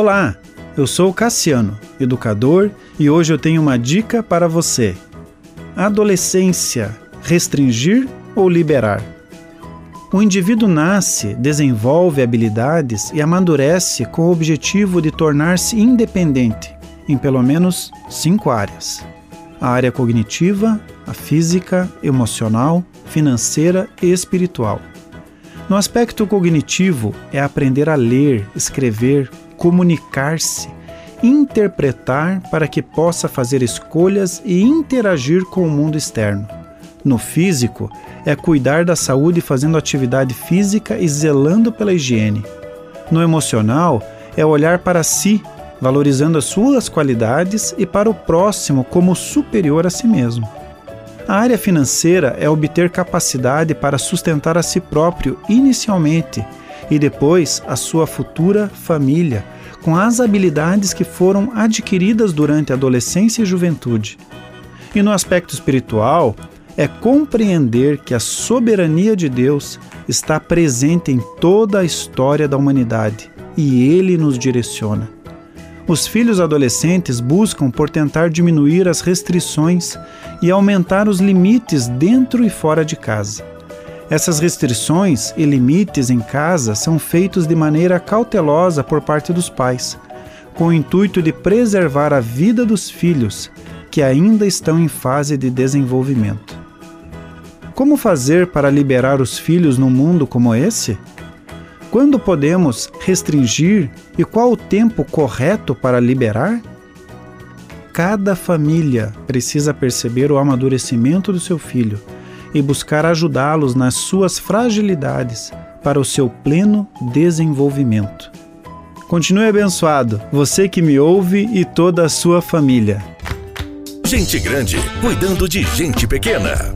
Olá, eu sou Cassiano, educador, e hoje eu tenho uma dica para você. Adolescência: restringir ou liberar? O indivíduo nasce, desenvolve habilidades e amadurece com o objetivo de tornar-se independente em pelo menos cinco áreas: a área cognitiva, a física, emocional, financeira e espiritual. No aspecto cognitivo, é aprender a ler, escrever, comunicar-se, interpretar para que possa fazer escolhas e interagir com o mundo externo. No físico, é cuidar da saúde fazendo atividade física e zelando pela higiene. No emocional, é olhar para si, valorizando as suas qualidades e para o próximo como superior a si mesmo. A área financeira é obter capacidade para sustentar a si próprio inicialmente e depois a sua futura família, com as habilidades que foram adquiridas durante a adolescência e juventude. E no aspecto espiritual, é compreender que a soberania de Deus está presente em toda a história da humanidade e ele nos direciona. Os filhos adolescentes buscam por tentar diminuir as restrições e aumentar os limites dentro e fora de casa. Essas restrições e limites em casa são feitos de maneira cautelosa por parte dos pais, com o intuito de preservar a vida dos filhos que ainda estão em fase de desenvolvimento. Como fazer para liberar os filhos num mundo como esse? Quando podemos restringir e qual o tempo correto para liberar? Cada família precisa perceber o amadurecimento do seu filho e buscar ajudá-los nas suas fragilidades para o seu pleno desenvolvimento. Continue abençoado, você que me ouve e toda a sua família. Gente grande cuidando de gente pequena.